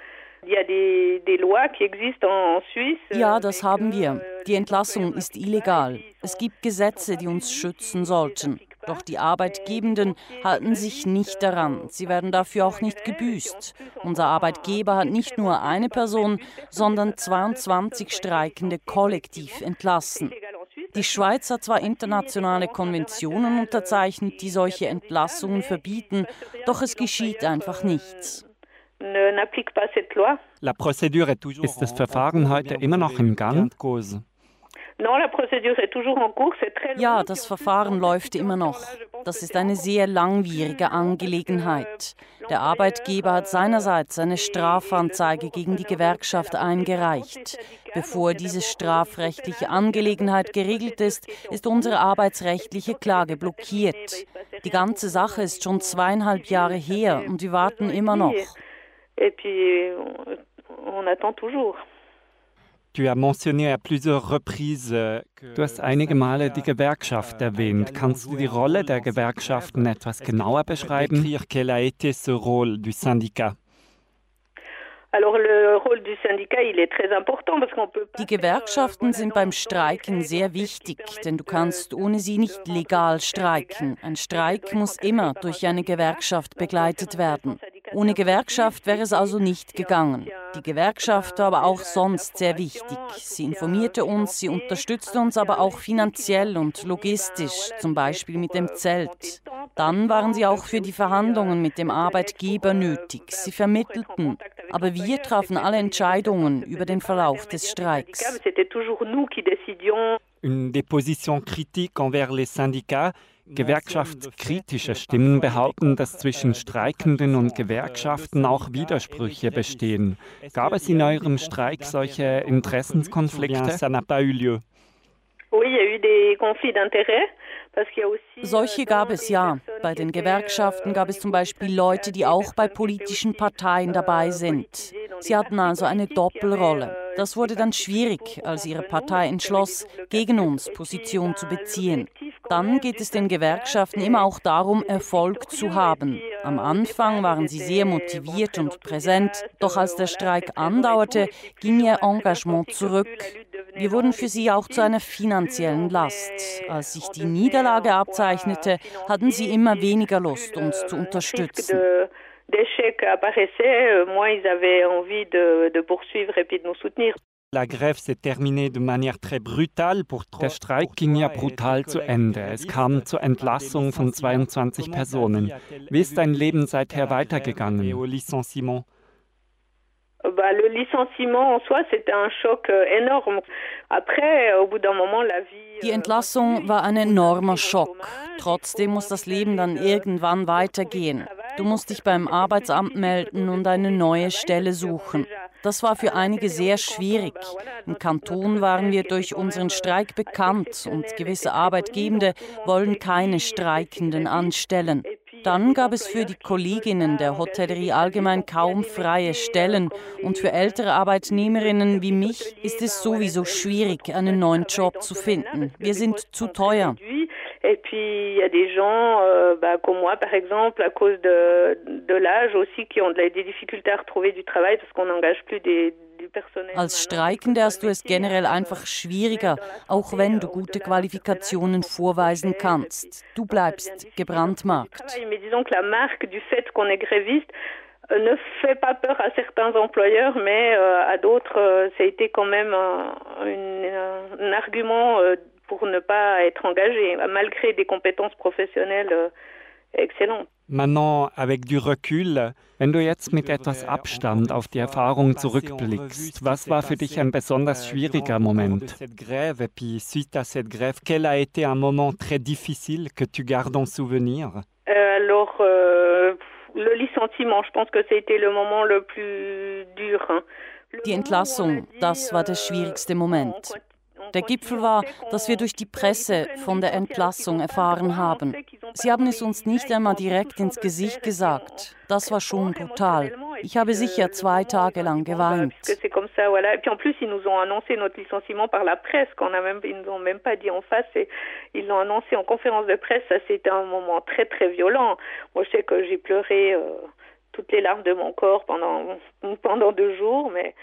Ja, das haben wir. Die Entlassung ist illegal. Es gibt Gesetze, die uns schützen sollten. Doch die Arbeitgebenden halten sich nicht daran. Sie werden dafür auch nicht gebüßt. Unser Arbeitgeber hat nicht nur eine Person, sondern 22 Streikende kollektiv entlassen. Die Schweiz hat zwar internationale Konventionen unterzeichnet, die solche Entlassungen verbieten, doch es geschieht einfach nichts. Ne, Ist das Verfahren heute immer noch im Gang? Ja, das Verfahren läuft immer noch. Das ist eine sehr langwierige Angelegenheit. Der Arbeitgeber hat seinerseits eine Strafanzeige gegen die Gewerkschaft eingereicht. Bevor diese strafrechtliche Angelegenheit geregelt ist, ist unsere arbeitsrechtliche Klage blockiert. Die ganze Sache ist schon zweieinhalb Jahre her und wir warten immer noch. Et puis, on, on attend toujours. Du hast einige Male die Gewerkschaft erwähnt. Kannst du die Rolle der Gewerkschaften etwas genauer beschreiben? Quel a été ce rôle du syndicat? Die Gewerkschaften sind beim Streiken sehr wichtig, denn du kannst ohne sie nicht legal streiken. Ein Streik muss immer durch eine Gewerkschaft begleitet werden. Ohne Gewerkschaft wäre es also nicht gegangen. Die Gewerkschaft war aber auch sonst sehr wichtig. Sie informierte uns, sie unterstützte uns aber auch finanziell und logistisch, zum Beispiel mit dem Zelt. Dann waren sie auch für die Verhandlungen mit dem Arbeitgeber nötig. Sie vermittelten, aber wir trafen alle Entscheidungen über den Verlauf des Streiks. Une des positions critiques envers les syndicats Gewerkschaftskritische Stimmen behaupten, dass zwischen Streikenden und Gewerkschaften auch Widersprüche bestehen. Gab es in eurem Streik solche Interessenskonflikte? Ça n'a pas eu lieu. Oui, il y a eu des conflits d'intérêts. Solche gab es ja. Bei den Gewerkschaften gab es zum Beispiel Leute, die auch bei politischen Parteien dabei sind. Sie hatten also eine Doppelrolle. Das wurde dann schwierig, als ihre Partei entschloss, gegen uns Position zu beziehen. Dann geht es den Gewerkschaften immer auch darum, Erfolg zu haben. Am Anfang waren sie sehr motiviert und präsent, doch als der Streik andauerte, ging ihr Engagement zurück. Wir wurden für sie auch zu einer finanziellen Last. Als sich die Niederlage abzeichnete, hatten sie immer weniger Lust, uns zu unterstützen. D'échec apparaissait, moins ils avaient envie de, de poursuivre et puis de nous soutenir. La grève s'est terminée de manière très brutale. Der Streik ging ja brutal zu Ende. Es kam zur Entlassung von 22 Personen. Wie ist dein Leben seither weitergegangen? Bah, le licenciement en soi, c'était un choc euh, énorme. Après, au bout d'un moment, la vie. Die Entlassung war ein enormer Schock. Trotzdem muss das Leben dann irgendwann weitergehen. Du musst dich beim Arbeitsamt melden und eine neue Stelle suchen. Das war für einige sehr schwierig. Im Kanton waren wir durch unseren Streik bekannt und gewisse Arbeitgebende wollen keine Streikenden anstellen. Dann gab es für die Kolleginnen der Hotellerie allgemein kaum freie Stellen und für ältere Arbeitnehmerinnen wie mich ist es sowieso schwierig, einen neuen Job zu finden. Wir sind zu teuer. Et puis il y a des gens euh, bah, comme moi par exemple à cause de, de l'âge aussi qui ont des difficultés à retrouver du travail parce qu'on n'engage plus des, du personnel. Als Streikende hast du es generell einfach schwieriger, auch wenn du gute Qualifikationen vorweisen kannst. Du bleibst gebrandmarkt. Mais disons que la marque du fait qu'on est gréviste ne fait pas peur à certains employeurs, mais euh, à d'autres, euh, ça a été quand même un, un, un argument euh, pour ne pas être engagé, malgré des compétences professionnelles euh, excellentes. Maintenant, avec du recul, wenn du jetzt mit etwas Abstand auf die Erfahrung zurückblickst, was war für dich ein besonders schwieriger Moment? Grève et puis suite à cette grève, quel a été un moment très difficile que tu gardes en souvenir? Euh, alors, euh, le licenciement, je pense que c'était le moment le plus dur. Die Entlassung, das war der schwierigste Moment. Der Gipfel war, dass wir durch die Presse von der Entlassung erfahren haben. Sie haben es uns nicht einmal direkt ins Gesicht gesagt. Das war schon brutal. Ich habe sicher zwei Tage lang geweint. toutes les larmes de mon corps pendant, [laughs] pendant deux jours, mais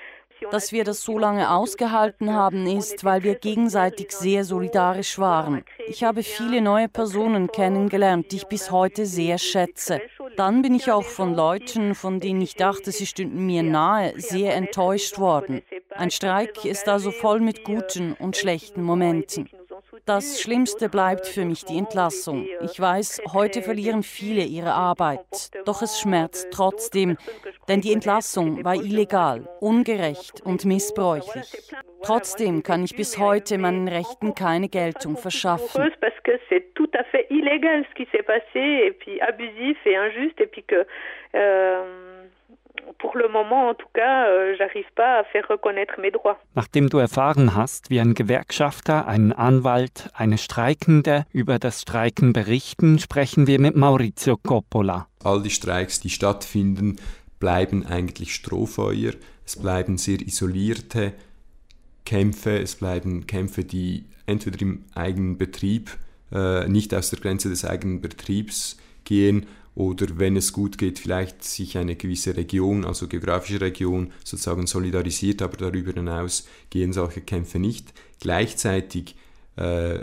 Dass wir das so lange ausgehalten haben, ist, weil wir gegenseitig sehr solidarisch waren. Ich habe viele neue Personen kennengelernt, die ich bis heute sehr schätze. Dann bin ich auch von Leuten, von denen ich dachte, sie stünden mir nahe, sehr enttäuscht worden. Ein Streik ist also voll mit guten und schlechten Momenten. Das Schlimmste bleibt für mich die Entlassung. Ich weiß, heute verlieren viele ihre Arbeit. Doch es schmerzt trotzdem, denn die Entlassung war illegal, ungerecht und missbräuchlich. Trotzdem kann ich bis heute meinen Rechten keine Geltung verschaffen. euh, euh. Nachdem du erfahren hast, wie ein Gewerkschafter, ein Anwalt, eine Streikende über das Streiken berichten, sprechen wir mit Maurizio Coppola. All die Streiks, die stattfinden, bleiben eigentlich Strohfeuer. Es bleiben sehr isolierte Kämpfe. Es bleiben Kämpfe, die entweder im eigenen Betrieb, äh, nicht aus der Grenze des eigenen Betriebs gehen oder wenn es gut geht, vielleicht sich eine gewisse Region, also geografische Region, sozusagen solidarisiert, aber darüber hinaus gehen solche Kämpfe nicht. Gleichzeitig äh,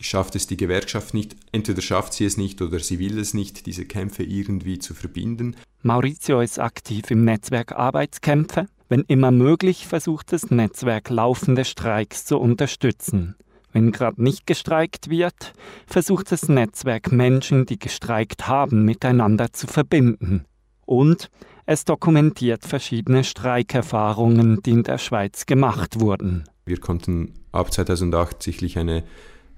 schafft es die Gewerkschaft nicht, entweder schafft sie es nicht oder sie will es nicht, diese Kämpfe irgendwie zu verbinden. Maurizio ist aktiv im Netzwerk Arbeitskämpfe. Wenn immer möglich, versucht das Netzwerk laufende Streiks zu unterstützen. Wenn gerade nicht gestreikt wird, versucht das Netzwerk Menschen, die gestreikt haben, miteinander zu verbinden. Und es dokumentiert verschiedene Streikerfahrungen, die in der Schweiz gemacht wurden. Wir konnten ab 2008 sicherlich eine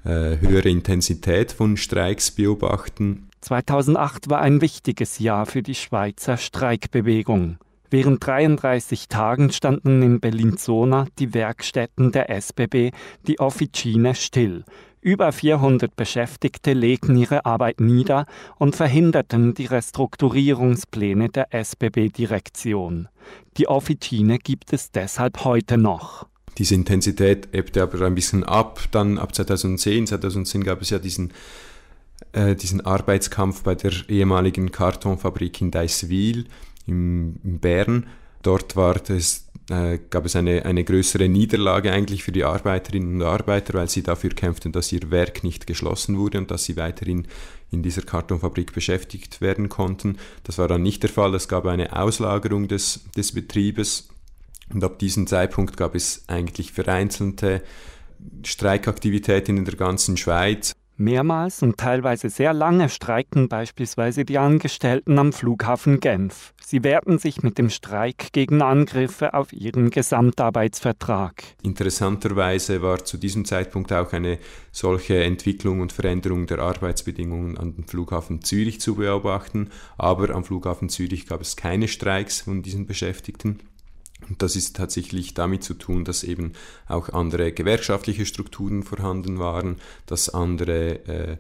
höhere Intensität von Streiks beobachten. 2008 war ein wichtiges Jahr für die Schweizer Streikbewegung. Während 33 Tagen standen in Bellinzona die Werkstätten der SBB, die Officine, still. Über 400 Beschäftigte legten ihre Arbeit nieder und verhinderten die Restrukturierungspläne der SBB-Direktion. Die Officine gibt es deshalb heute noch. Diese Intensität ebbte aber ein bisschen ab. Dann ab 2010, 2010 gab es ja diesen, äh, diesen Arbeitskampf bei der ehemaligen Kartonfabrik in Deiswil im, in Bern. Dort war das, äh, gab es eine, eine größere Niederlage eigentlich für die Arbeiterinnen und Arbeiter, weil sie dafür kämpften, dass ihr Werk nicht geschlossen wurde und dass sie weiterhin in dieser Kartonfabrik beschäftigt werden konnten. Das war dann nicht der Fall. Es gab eine Auslagerung des, des Betriebes und ab diesem Zeitpunkt gab es eigentlich vereinzelte Streikaktivitäten in der ganzen Schweiz. Mehrmals und teilweise sehr lange streikten beispielsweise die Angestellten am Flughafen Genf. Sie wehrten sich mit dem Streik gegen Angriffe auf ihren Gesamtarbeitsvertrag. Interessanterweise war zu diesem Zeitpunkt auch eine solche Entwicklung und Veränderung der Arbeitsbedingungen an dem Flughafen Zürich zu beobachten, aber am Flughafen Zürich gab es keine Streiks von diesen Beschäftigten. Das ist tatsächlich damit zu tun, dass eben auch andere gewerkschaftliche Strukturen vorhanden waren, dass andere, äh,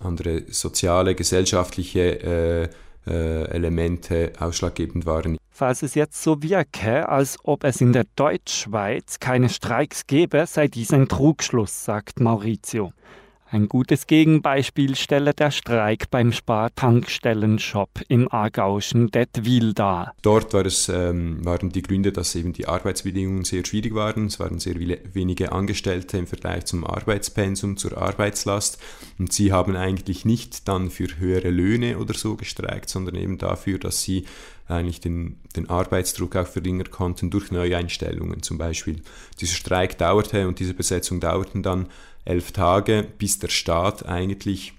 andere soziale, gesellschaftliche äh, äh, Elemente ausschlaggebend waren. Falls es jetzt so wirke, als ob es in der Deutschschweiz keine Streiks gäbe, sei dies ein Trugschluss, sagt Maurizio. Ein gutes Gegenbeispiel stelle der Streik beim Spartankstellenshop im aargauischen Detwil dar. Dort war es, ähm, waren die Gründe, dass eben die Arbeitsbedingungen sehr schwierig waren. Es waren sehr wenige Angestellte im Vergleich zum Arbeitspensum, zur Arbeitslast. Und sie haben eigentlich nicht dann für höhere Löhne oder so gestreikt, sondern eben dafür, dass sie eigentlich den, den Arbeitsdruck auch verringern konnten durch Neueinstellungen zum Beispiel. Dieser Streik dauerte und diese Besetzung dauerten dann elf Tage, bis der Staat eigentlich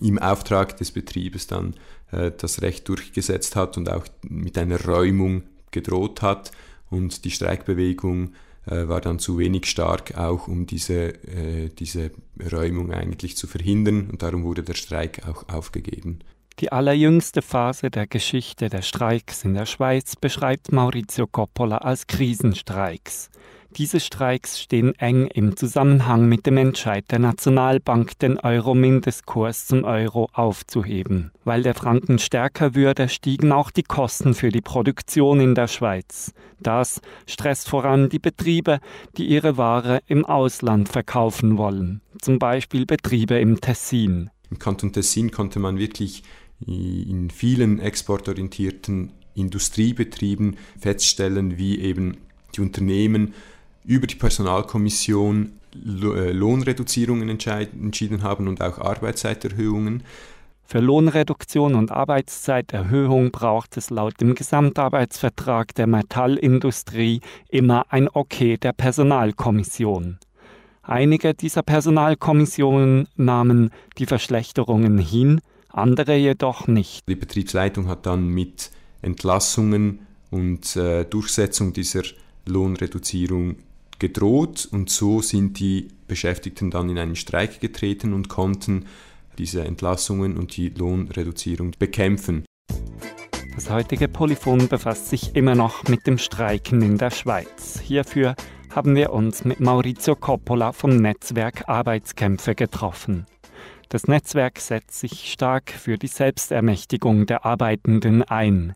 im Auftrag des Betriebes dann äh, das Recht durchgesetzt hat und auch mit einer Räumung gedroht hat. Und die Streikbewegung äh, war dann zu wenig stark, auch um diese, äh, diese Räumung eigentlich zu verhindern. Und darum wurde der Streik auch aufgegeben. Die allerjüngste Phase der Geschichte der Streiks in der Schweiz beschreibt Maurizio Coppola als Krisenstreiks. Diese Streiks stehen eng im Zusammenhang mit dem Entscheid der Nationalbank, den Euro-Mindestkurs zum Euro aufzuheben. Weil der Franken stärker würde, stiegen auch die Kosten für die Produktion in der Schweiz. Das stresst voran die Betriebe, die ihre Ware im Ausland verkaufen wollen, zum Beispiel Betriebe im Tessin. Im Kanton Tessin konnte man wirklich in vielen exportorientierten Industriebetrieben feststellen, wie eben die Unternehmen über die Personalkommission äh, Lohnreduzierungen entschieden haben und auch Arbeitszeiterhöhungen. Für Lohnreduktion und Arbeitszeiterhöhung braucht es laut dem Gesamtarbeitsvertrag der Metallindustrie immer ein Okay der Personalkommission. Einige dieser Personalkommissionen nahmen die Verschlechterungen hin, andere jedoch nicht. Die Betriebsleitung hat dann mit Entlassungen und äh, Durchsetzung dieser Lohnreduzierung gedroht und so sind die Beschäftigten dann in einen Streik getreten und konnten diese Entlassungen und die Lohnreduzierung bekämpfen. Das heutige Polyphon befasst sich immer noch mit dem Streiken in der Schweiz. Hierfür haben wir uns mit Maurizio Coppola vom Netzwerk Arbeitskämpfe getroffen. Das Netzwerk setzt sich stark für die Selbstermächtigung der Arbeitenden ein.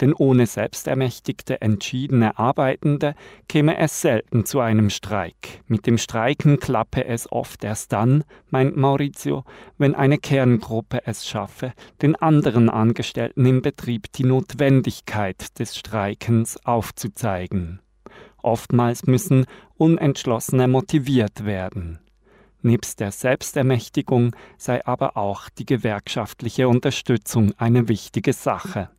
Denn ohne selbstermächtigte, entschiedene Arbeitende käme es selten zu einem Streik. Mit dem Streiken klappe es oft erst dann, meint Maurizio, wenn eine Kerngruppe es schaffe, den anderen Angestellten im Betrieb die Notwendigkeit des Streikens aufzuzeigen. Oftmals müssen Unentschlossene motiviert werden. Nebst der Selbstermächtigung sei aber auch die gewerkschaftliche Unterstützung eine wichtige Sache.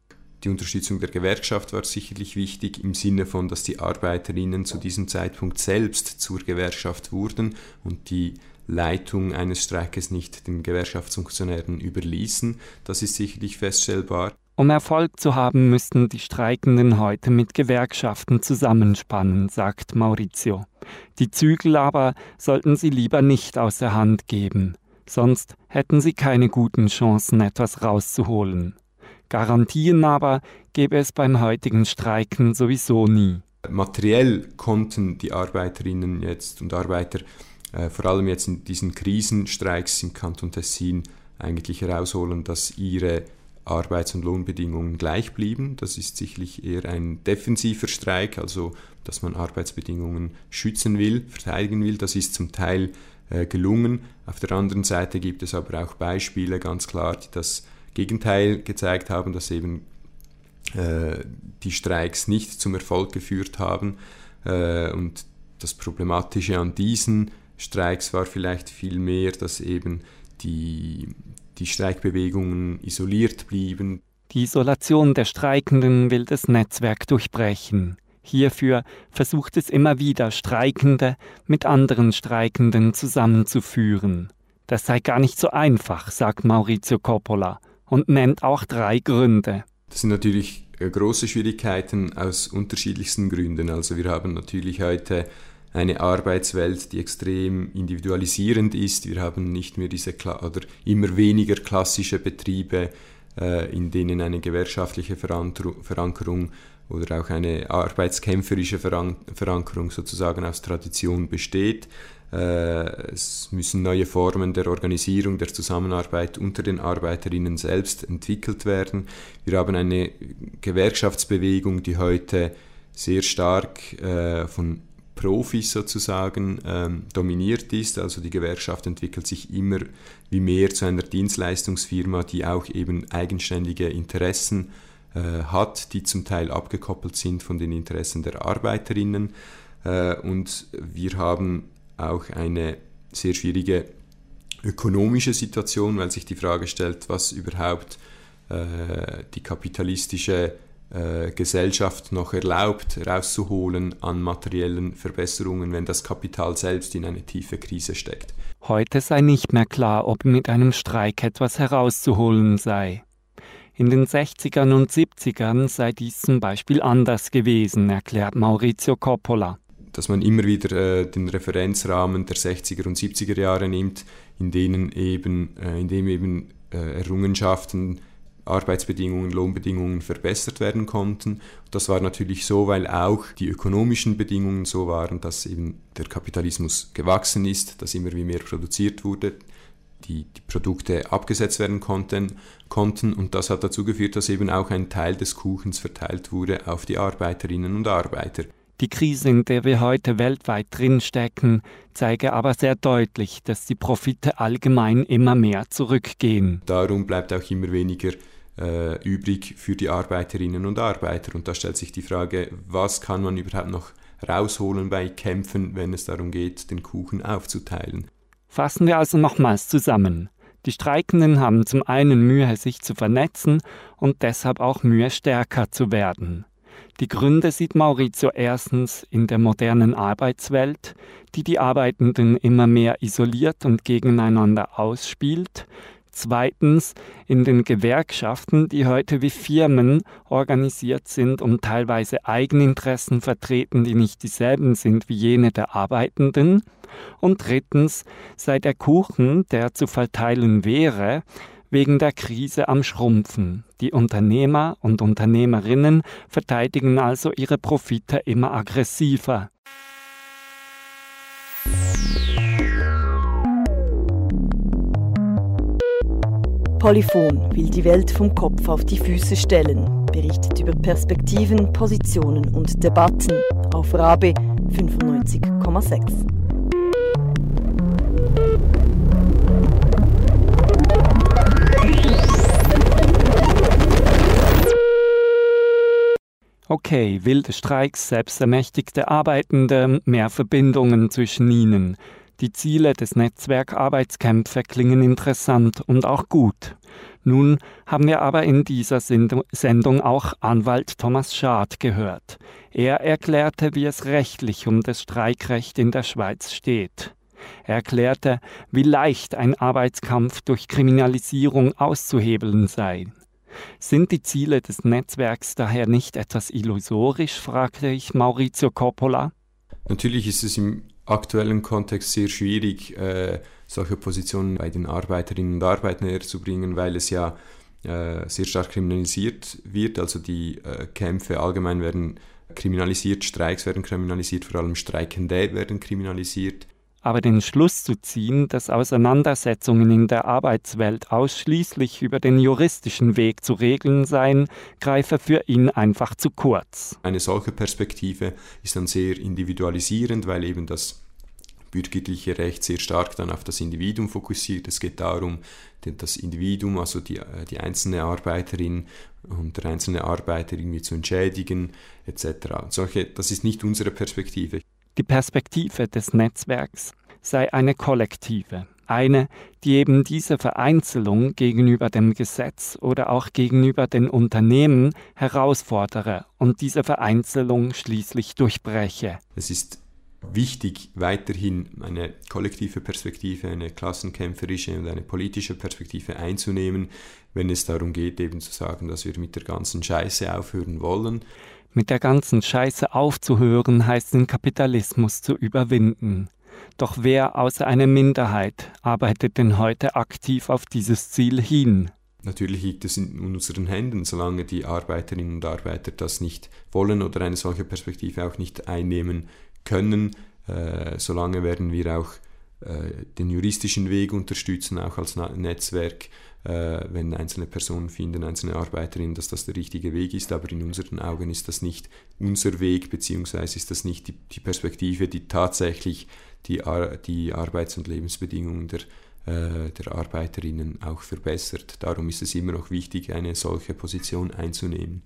Die Unterstützung der Gewerkschaft war sicherlich wichtig im Sinne von, dass die Arbeiterinnen zu diesem Zeitpunkt selbst zur Gewerkschaft wurden und die Leitung eines Streikes nicht den Gewerkschaftsfunktionären überließen. Das ist sicherlich feststellbar. Um Erfolg zu haben, müssten die Streikenden heute mit Gewerkschaften zusammenspannen, sagt Maurizio. Die Zügel aber sollten sie lieber nicht aus der Hand geben, sonst hätten sie keine guten Chancen, etwas rauszuholen. Garantien aber gäbe es beim heutigen Streiken sowieso nie. Materiell konnten die Arbeiterinnen jetzt und Arbeiter äh, vor allem jetzt in diesen Krisenstreiks im Kanton Tessin eigentlich herausholen, dass ihre Arbeits- und Lohnbedingungen gleich blieben. Das ist sicherlich eher ein defensiver Streik, also dass man Arbeitsbedingungen schützen will, verteidigen will. Das ist zum Teil äh, gelungen. Auf der anderen Seite gibt es aber auch Beispiele, ganz klar, die das Gegenteil gezeigt haben, dass eben äh, die Streiks nicht zum Erfolg geführt haben. Äh, und das Problematische an diesen Streiks war vielleicht vielmehr, dass eben die, die Streikbewegungen isoliert blieben. Die Isolation der Streikenden will das Netzwerk durchbrechen. Hierfür versucht es immer wieder, Streikende mit anderen Streikenden zusammenzuführen. Das sei gar nicht so einfach, sagt Maurizio Coppola und nennt auch drei Gründe. Das sind natürlich äh, große Schwierigkeiten aus unterschiedlichsten Gründen. Also wir haben natürlich heute eine Arbeitswelt, die extrem individualisierend ist. Wir haben nicht mehr diese oder immer weniger klassische Betriebe, äh, in denen eine gewerkschaftliche Verankerung oder auch eine arbeitskämpferische Verankerung sozusagen aus Tradition besteht. Äh, es müssen neue Formen der Organisierung, der Zusammenarbeit unter den Arbeiterinnen selbst entwickelt werden. Wir haben eine Gewerkschaftsbewegung, die heute sehr stark äh, von Profis sozusagen ähm, dominiert ist. Also die Gewerkschaft entwickelt sich immer wie mehr zu einer Dienstleistungsfirma, die auch eben eigenständige Interessen äh, hat, die zum Teil abgekoppelt sind von den Interessen der Arbeiterinnen. Äh, und wir haben auch eine sehr schwierige ökonomische Situation, weil sich die Frage stellt, was überhaupt äh, die kapitalistische äh, Gesellschaft noch erlaubt, rauszuholen an materiellen Verbesserungen, wenn das Kapital selbst in eine tiefe Krise steckt. Heute sei nicht mehr klar, ob mit einem Streik etwas herauszuholen sei. In den 60ern und 70ern sei dies zum Beispiel anders gewesen, erklärt Maurizio Coppola dass man immer wieder äh, den Referenzrahmen der 60er und 70er Jahre nimmt, in denen eben, äh, in dem eben äh, Errungenschaften Arbeitsbedingungen, Lohnbedingungen verbessert werden konnten. Das war natürlich so, weil auch die ökonomischen Bedingungen so waren, dass eben der Kapitalismus gewachsen ist, dass immer wie mehr produziert wurde, die, die Produkte abgesetzt werden konnten, konnten und das hat dazu geführt, dass eben auch ein Teil des Kuchens verteilt wurde auf die Arbeiterinnen und Arbeiter. Die Krise, in der wir heute weltweit drinstecken, zeige aber sehr deutlich, dass die Profite allgemein immer mehr zurückgehen. Darum bleibt auch immer weniger äh, übrig für die Arbeiterinnen und Arbeiter. Und da stellt sich die Frage, was kann man überhaupt noch rausholen bei Kämpfen, wenn es darum geht, den Kuchen aufzuteilen. Fassen wir also nochmals zusammen. Die Streikenden haben zum einen Mühe, sich zu vernetzen und deshalb auch Mühe, stärker zu werden. Die Gründe sieht Maurizio erstens in der modernen Arbeitswelt, die die Arbeitenden immer mehr isoliert und gegeneinander ausspielt, Zweitens in den Gewerkschaften, die heute wie Firmen organisiert sind und teilweise Eigeninteressen vertreten, die nicht dieselben sind wie jene der Arbeitenden. Und drittens sei der Kuchen, der zu verteilen wäre, wegen der Krise am Schrumpfen. Die Unternehmer und Unternehmerinnen verteidigen also ihre Profite immer aggressiver. Polyphon will die Welt vom Kopf auf die Füße stellen, berichtet über Perspektiven, Positionen und Debatten auf Rabe 95,6. Okay, wilde Streiks, selbstermächtigte Arbeitende, mehr Verbindungen zwischen ihnen. Die Ziele des Netzwerkarbeitskämpfe klingen interessant und auch gut. Nun haben wir aber in dieser Sendung auch Anwalt Thomas Schad gehört. Er erklärte, wie es rechtlich um das Streikrecht in der Schweiz steht. Er erklärte, wie leicht ein Arbeitskampf durch Kriminalisierung auszuhebeln sei. Sind die Ziele des Netzwerks daher nicht etwas illusorisch, fragte ich Maurizio Coppola. Natürlich ist es im aktuellen Kontext sehr schwierig, äh, solche Positionen bei den Arbeiterinnen und Arbeitern herzubringen, weil es ja äh, sehr stark kriminalisiert wird. Also die äh, Kämpfe allgemein werden kriminalisiert, Streiks werden kriminalisiert, vor allem Streikende werden kriminalisiert aber den Schluss zu ziehen, dass Auseinandersetzungen in der Arbeitswelt ausschließlich über den juristischen Weg zu regeln seien, greife für ihn einfach zu kurz. Eine solche Perspektive ist dann sehr individualisierend, weil eben das bürgerliche Recht sehr stark dann auf das Individuum fokussiert. Es geht darum, das Individuum, also die, äh, die einzelne Arbeiterin und der einzelne Arbeiter irgendwie zu entschädigen, etc. Solche, das ist nicht unsere Perspektive. Die Perspektive des Netzwerks sei eine kollektive, eine, die eben diese Vereinzelung gegenüber dem Gesetz oder auch gegenüber den Unternehmen herausfordere und diese Vereinzelung schließlich durchbreche. Es ist wichtig, weiterhin eine kollektive Perspektive, eine klassenkämpferische und eine politische Perspektive einzunehmen, wenn es darum geht, eben zu sagen, dass wir mit der ganzen Scheiße aufhören wollen. Mit der ganzen Scheiße aufzuhören heißt den Kapitalismus zu überwinden. Doch wer außer einer Minderheit arbeitet denn heute aktiv auf dieses Ziel hin? Natürlich liegt es in unseren Händen, solange die Arbeiterinnen und Arbeiter das nicht wollen oder eine solche Perspektive auch nicht einnehmen können, äh, solange werden wir auch äh, den juristischen Weg unterstützen, auch als Netzwerk äh, wenn einzelne Personen finden, einzelne Arbeiterinnen, dass das der richtige Weg ist, aber in unseren Augen ist das nicht unser Weg, beziehungsweise ist das nicht die, die Perspektive, die tatsächlich die, Ar die Arbeits- und Lebensbedingungen der, äh, der Arbeiterinnen auch verbessert. Darum ist es immer noch wichtig, eine solche Position einzunehmen.